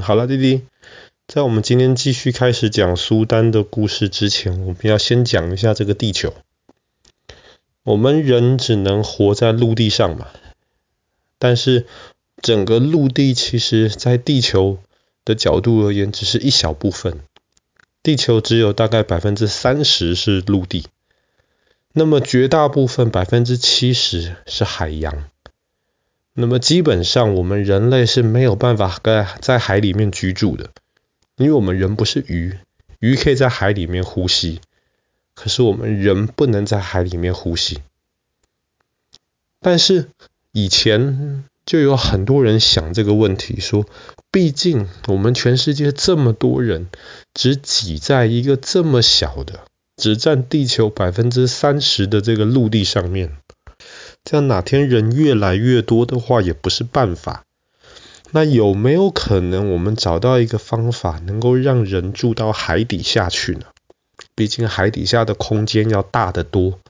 好了，弟弟，在我们今天继续开始讲苏丹的故事之前，我们要先讲一下这个地球。我们人只能活在陆地上嘛，但是整个陆地其实在地球的角度而言，只是一小部分。地球只有大概百分之三十是陆地，那么绝大部分百分之七十是海洋。那么基本上，我们人类是没有办法在在海里面居住的，因为我们人不是鱼，鱼可以在海里面呼吸，可是我们人不能在海里面呼吸。但是以前就有很多人想这个问题，说，毕竟我们全世界这么多人，只挤在一个这么小的，只占地球百分之三十的这个陆地上面。这样哪天人越来越多的话，也不是办法。那有没有可能我们找到一个方法，能够让人住到海底下去呢？毕竟海底下的空间要大得多。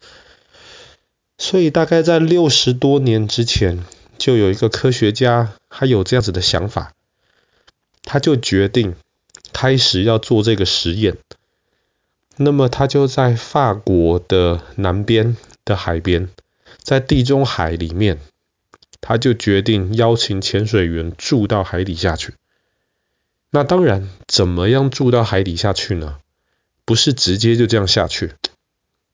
所以大概在六十多年之前，就有一个科学家，他有这样子的想法，他就决定开始要做这个实验。那么他就在法国的南边的海边。在地中海里面，他就决定邀请潜水员住到海底下去。那当然，怎么样住到海底下去呢？不是直接就这样下去。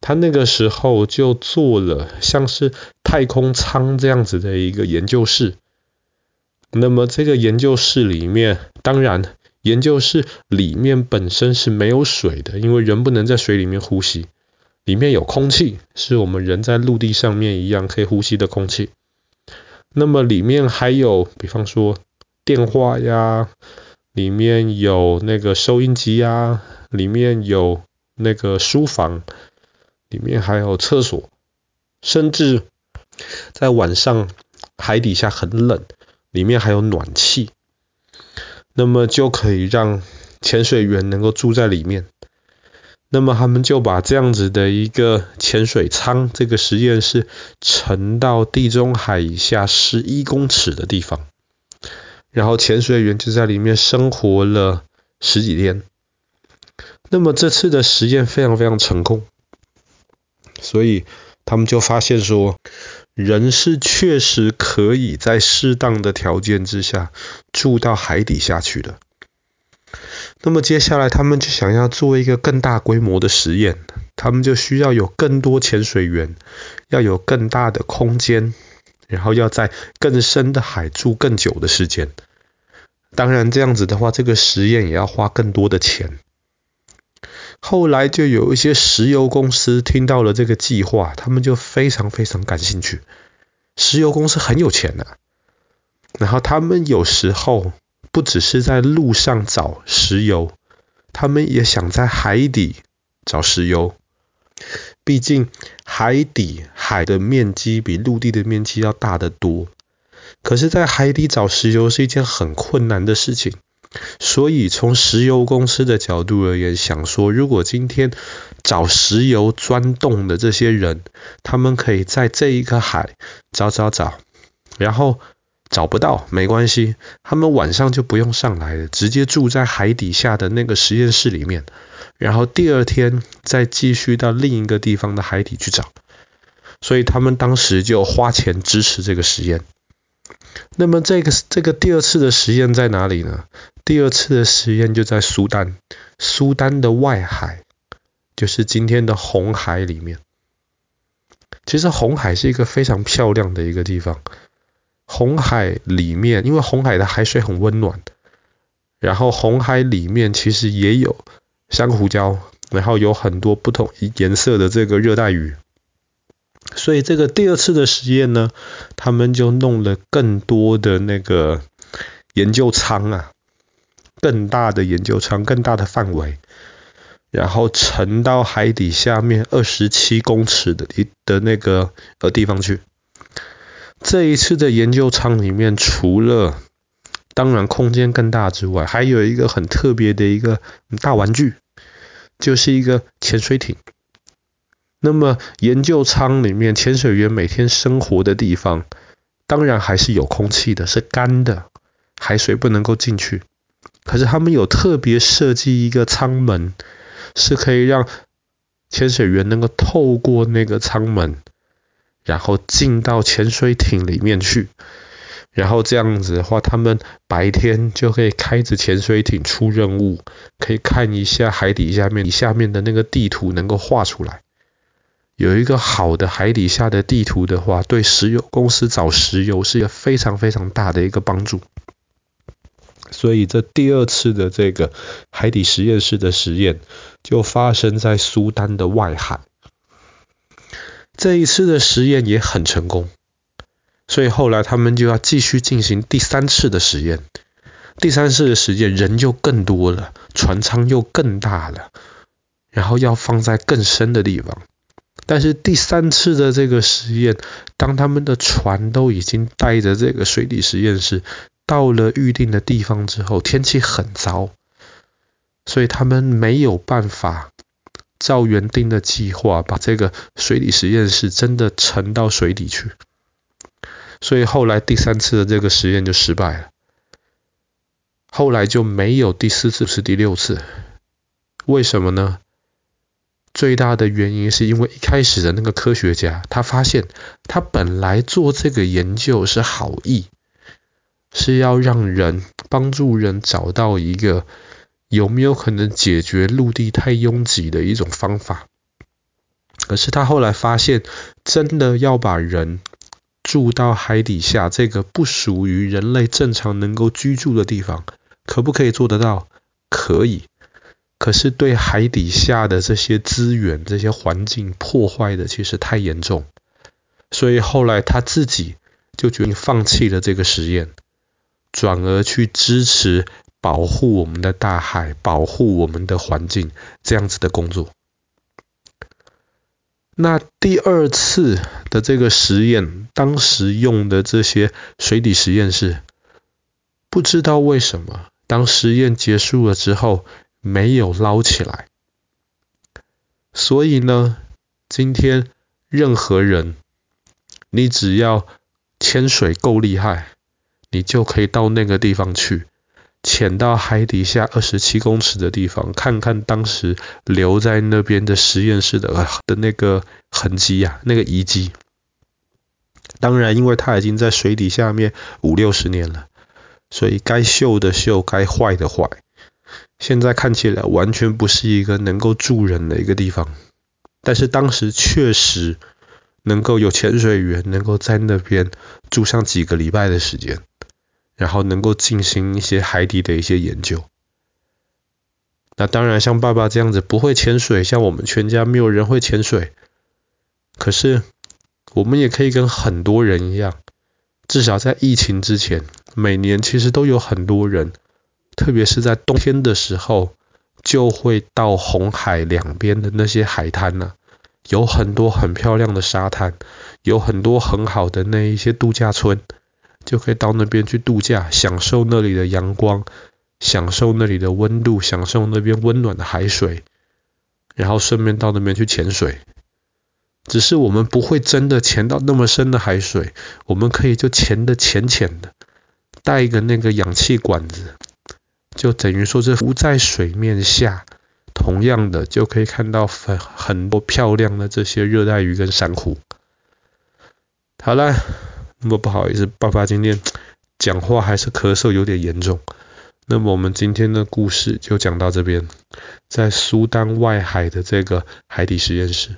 他那个时候就做了像是太空舱这样子的一个研究室。那么这个研究室里面，当然研究室里面本身是没有水的，因为人不能在水里面呼吸。里面有空气，是我们人在陆地上面一样可以呼吸的空气。那么里面还有，比方说电话呀，里面有那个收音机呀，里面有那个书房，里面还有厕所，甚至在晚上海底下很冷，里面还有暖气，那么就可以让潜水员能够住在里面。那么他们就把这样子的一个潜水舱，这个实验室沉到地中海以下十一公尺的地方，然后潜水员就在里面生活了十几天。那么这次的实验非常非常成功，所以他们就发现说，人是确实可以在适当的条件之下住到海底下去的。那么接下来，他们就想要做一个更大规模的实验，他们就需要有更多潜水员，要有更大的空间，然后要在更深的海住更久的时间。当然，这样子的话，这个实验也要花更多的钱。后来就有一些石油公司听到了这个计划，他们就非常非常感兴趣。石油公司很有钱啊，然后他们有时候。不只是在陆上找石油，他们也想在海底找石油。毕竟海底海的面积比陆地的面积要大得多。可是，在海底找石油是一件很困难的事情。所以，从石油公司的角度而言，想说，如果今天找石油钻洞的这些人，他们可以在这一个海找找找，然后。找不到没关系，他们晚上就不用上来了，直接住在海底下的那个实验室里面，然后第二天再继续到另一个地方的海底去找。所以他们当时就花钱支持这个实验。那么这个这个第二次的实验在哪里呢？第二次的实验就在苏丹，苏丹的外海，就是今天的红海里面。其实红海是一个非常漂亮的一个地方。红海里面，因为红海的海水很温暖，然后红海里面其实也有珊瑚礁，然后有很多不同颜色的这个热带鱼，所以这个第二次的实验呢，他们就弄了更多的那个研究舱啊，更大的研究舱，更大的范围，然后沉到海底下面二十七公尺的的那个呃地方去。这一次的研究舱里面，除了当然空间更大之外，还有一个很特别的一个大玩具，就是一个潜水艇。那么研究舱里面潜水员每天生活的地方，当然还是有空气的，是干的，海水不能够进去。可是他们有特别设计一个舱门，是可以让潜水员能够透过那个舱门，然后进到潜水艇里面去。然后这样子的话，他们白天就可以开着潜水艇出任务，可以看一下海底下面，你下面的那个地图能够画出来。有一个好的海底下的地图的话，对石油公司找石油是一个非常非常大的一个帮助。所以这第二次的这个海底实验室的实验就发生在苏丹的外海。这一次的实验也很成功。所以后来他们就要继续进行第三次的实验，第三次的实验人就更多了，船舱又更大了，然后要放在更深的地方。但是第三次的这个实验，当他们的船都已经带着这个水底实验室到了预定的地方之后，天气很糟，所以他们没有办法照原定的计划把这个水底实验室真的沉到水底去。所以后来第三次的这个实验就失败了，后来就没有第四次是第六次，为什么呢？最大的原因是因为一开始的那个科学家他发现，他本来做这个研究是好意，是要让人帮助人找到一个有没有可能解决陆地太拥挤的一种方法，可是他后来发现，真的要把人住到海底下这个不属于人类正常能够居住的地方，可不可以做得到？可以。可是对海底下的这些资源、这些环境破坏的其实太严重，所以后来他自己就决定放弃了这个实验，转而去支持保护我们的大海、保护我们的环境这样子的工作。那第二次的这个实验，当时用的这些水底实验室，不知道为什么，当实验结束了之后，没有捞起来。所以呢，今天任何人，你只要潜水够厉害，你就可以到那个地方去。潜到海底下二十七公尺的地方，看看当时留在那边的实验室的的那个痕迹呀，那个遗迹。当然，因为它已经在水底下面五六十年了，所以该锈的锈，该坏的坏。现在看起来完全不是一个能够住人的一个地方，但是当时确实能够有潜水员能够在那边住上几个礼拜的时间。然后能够进行一些海底的一些研究。那当然，像爸爸这样子不会潜水，像我们全家没有人会潜水。可是我们也可以跟很多人一样，至少在疫情之前，每年其实都有很多人，特别是在冬天的时候，就会到红海两边的那些海滩呢，有很多很漂亮的沙滩，有很多很好的那一些度假村。就可以到那边去度假，享受那里的阳光，享受那里的温度，享受那边温暖的海水，然后顺便到那边去潜水。只是我们不会真的潜到那么深的海水，我们可以就潜得浅浅的，带一个那个氧气管子，就等于说是浮在水面下，同样的就可以看到很很多漂亮的这些热带鱼跟珊瑚。好了。那么不好意思，爸爸今天讲话还是咳嗽有点严重。那么我们今天的故事就讲到这边，在苏丹外海的这个海底实验室。